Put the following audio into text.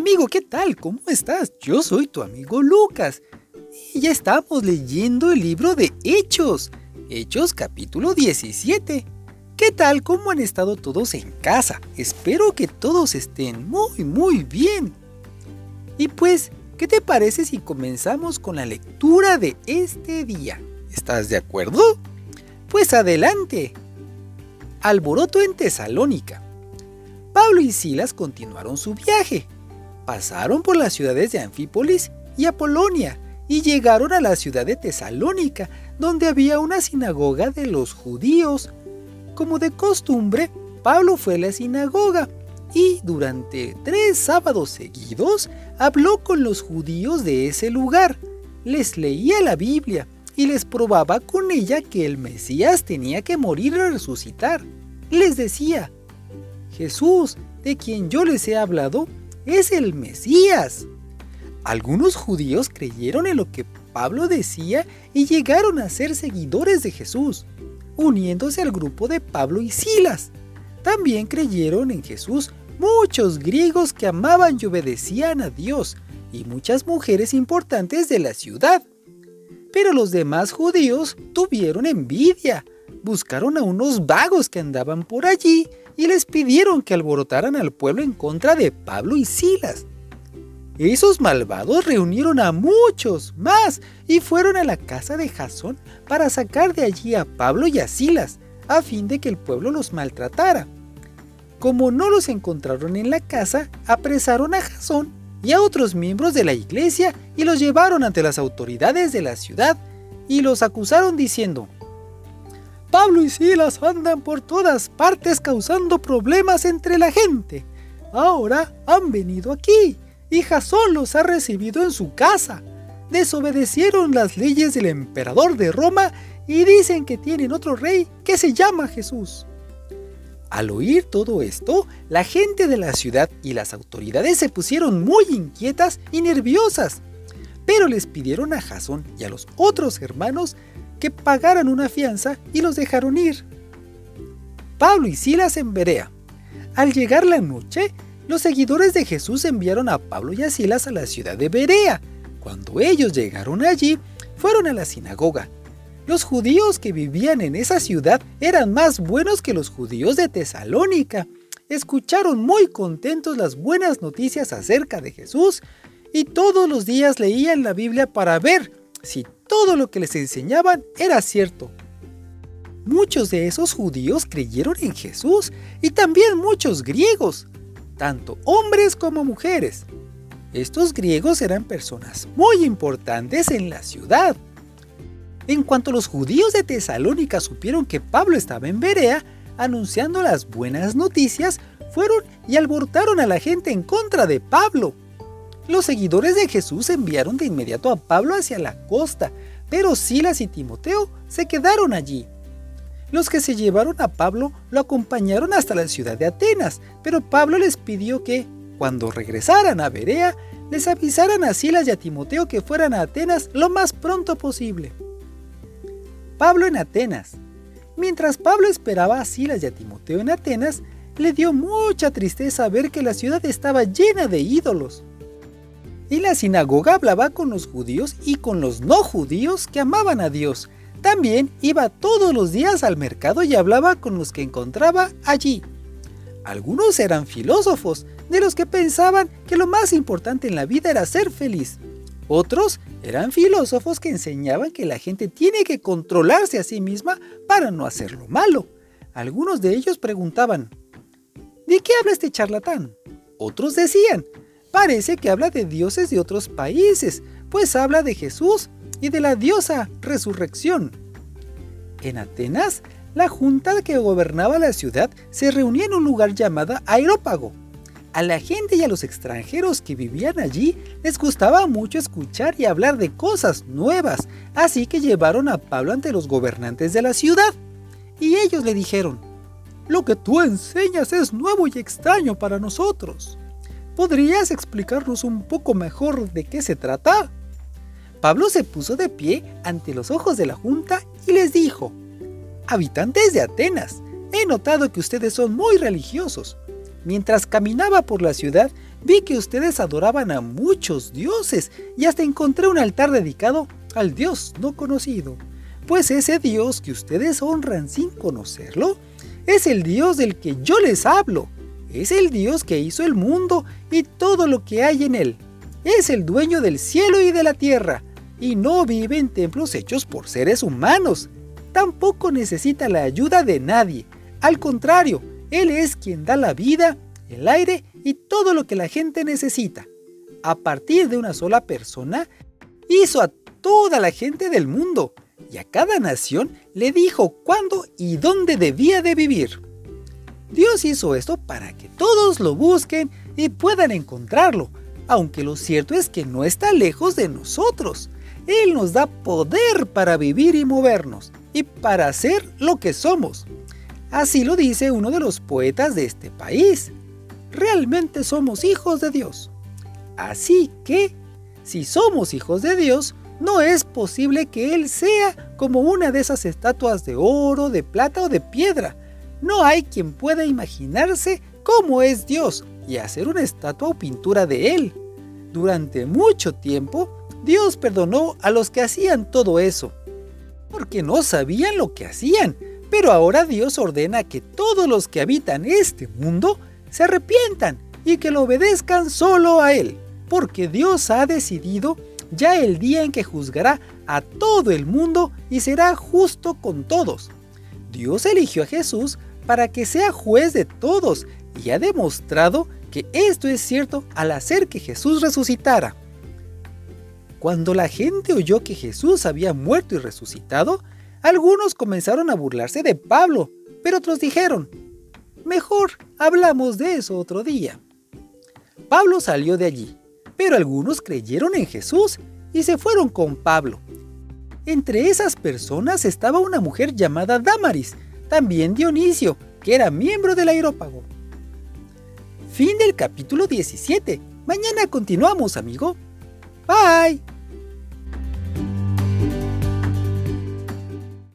amigo, ¿qué tal? ¿Cómo estás? Yo soy tu amigo Lucas. Y ya estamos leyendo el libro de Hechos. Hechos capítulo 17. ¿Qué tal? ¿Cómo han estado todos en casa? Espero que todos estén muy, muy bien. Y pues, ¿qué te parece si comenzamos con la lectura de este día? ¿Estás de acuerdo? Pues adelante. Alboroto en Tesalónica. Pablo y Silas continuaron su viaje. Pasaron por las ciudades de Anfípolis y Apolonia y llegaron a la ciudad de Tesalónica, donde había una sinagoga de los judíos. Como de costumbre, Pablo fue a la sinagoga y durante tres sábados seguidos habló con los judíos de ese lugar, les leía la Biblia y les probaba con ella que el Mesías tenía que morir y resucitar. Les decía, Jesús, de quien yo les he hablado, es el Mesías. Algunos judíos creyeron en lo que Pablo decía y llegaron a ser seguidores de Jesús, uniéndose al grupo de Pablo y Silas. También creyeron en Jesús muchos griegos que amaban y obedecían a Dios y muchas mujeres importantes de la ciudad. Pero los demás judíos tuvieron envidia, buscaron a unos vagos que andaban por allí y les pidieron que alborotaran al pueblo en contra de Pablo y Silas. Esos malvados reunieron a muchos más y fueron a la casa de Jasón para sacar de allí a Pablo y a Silas, a fin de que el pueblo los maltratara. Como no los encontraron en la casa, apresaron a Jasón y a otros miembros de la iglesia y los llevaron ante las autoridades de la ciudad y los acusaron diciendo, Pablo y Silas andan por todas partes causando problemas entre la gente. Ahora han venido aquí y Jasón los ha recibido en su casa. Desobedecieron las leyes del emperador de Roma y dicen que tienen otro rey que se llama Jesús. Al oír todo esto, la gente de la ciudad y las autoridades se pusieron muy inquietas y nerviosas, pero les pidieron a Jasón y a los otros hermanos que pagaran una fianza y los dejaron ir. Pablo y Silas en Berea. Al llegar la noche, los seguidores de Jesús enviaron a Pablo y a Silas a la ciudad de Berea. Cuando ellos llegaron allí, fueron a la sinagoga. Los judíos que vivían en esa ciudad eran más buenos que los judíos de Tesalónica. Escucharon muy contentos las buenas noticias acerca de Jesús y todos los días leían la Biblia para ver si todo lo que les enseñaban era cierto. Muchos de esos judíos creyeron en Jesús y también muchos griegos tanto hombres como mujeres. Estos griegos eran personas muy importantes en la ciudad. En cuanto los judíos de Tesalónica supieron que Pablo estaba en Berea, anunciando las buenas noticias, fueron y alborotaron a la gente en contra de Pablo. Los seguidores de Jesús enviaron de inmediato a Pablo hacia la costa, pero Silas y Timoteo se quedaron allí. Los que se llevaron a Pablo lo acompañaron hasta la ciudad de Atenas, pero Pablo les pidió que, cuando regresaran a Berea, les avisaran a Silas y a Timoteo que fueran a Atenas lo más pronto posible. Pablo en Atenas. Mientras Pablo esperaba a Silas y a Timoteo en Atenas, le dio mucha tristeza ver que la ciudad estaba llena de ídolos. Y la sinagoga hablaba con los judíos y con los no judíos que amaban a Dios, también iba todos los días al mercado y hablaba con los que encontraba allí. Algunos eran filósofos, de los que pensaban que lo más importante en la vida era ser feliz. Otros eran filósofos que enseñaban que la gente tiene que controlarse a sí misma para no hacer lo malo. Algunos de ellos preguntaban, ¿de qué habla este charlatán? Otros decían, parece que habla de dioses de otros países, pues habla de Jesús y de la diosa resurrección. En Atenas, la junta que gobernaba la ciudad se reunía en un lugar llamado Aerópago. A la gente y a los extranjeros que vivían allí les gustaba mucho escuchar y hablar de cosas nuevas, así que llevaron a Pablo ante los gobernantes de la ciudad. Y ellos le dijeron, lo que tú enseñas es nuevo y extraño para nosotros. ¿Podrías explicarnos un poco mejor de qué se trata? Pablo se puso de pie ante los ojos de la junta y les dijo, Habitantes de Atenas, he notado que ustedes son muy religiosos. Mientras caminaba por la ciudad, vi que ustedes adoraban a muchos dioses y hasta encontré un altar dedicado al Dios no conocido. Pues ese Dios que ustedes honran sin conocerlo es el Dios del que yo les hablo. Es el Dios que hizo el mundo y todo lo que hay en él. Es el dueño del cielo y de la tierra y no vive en templos hechos por seres humanos. Tampoco necesita la ayuda de nadie. Al contrario, Él es quien da la vida, el aire y todo lo que la gente necesita. A partir de una sola persona, hizo a toda la gente del mundo y a cada nación le dijo cuándo y dónde debía de vivir. Dios hizo esto para que todos lo busquen y puedan encontrarlo, aunque lo cierto es que no está lejos de nosotros. Él nos da poder para vivir y movernos, y para ser lo que somos. Así lo dice uno de los poetas de este país. Realmente somos hijos de Dios. Así que, si somos hijos de Dios, no es posible que Él sea como una de esas estatuas de oro, de plata o de piedra. No hay quien pueda imaginarse cómo es Dios y hacer una estatua o pintura de Él. Durante mucho tiempo, Dios perdonó a los que hacían todo eso, porque no sabían lo que hacían. Pero ahora Dios ordena que todos los que habitan este mundo se arrepientan y que lo obedezcan solo a Él, porque Dios ha decidido ya el día en que juzgará a todo el mundo y será justo con todos. Dios eligió a Jesús para que sea juez de todos y ha demostrado que esto es cierto al hacer que Jesús resucitara. Cuando la gente oyó que Jesús había muerto y resucitado, algunos comenzaron a burlarse de Pablo, pero otros dijeron, mejor hablamos de eso otro día. Pablo salió de allí, pero algunos creyeron en Jesús y se fueron con Pablo. Entre esas personas estaba una mujer llamada Damaris, también Dionisio, que era miembro del aerópago. Fin del capítulo 17. Mañana continuamos, amigo. Bye.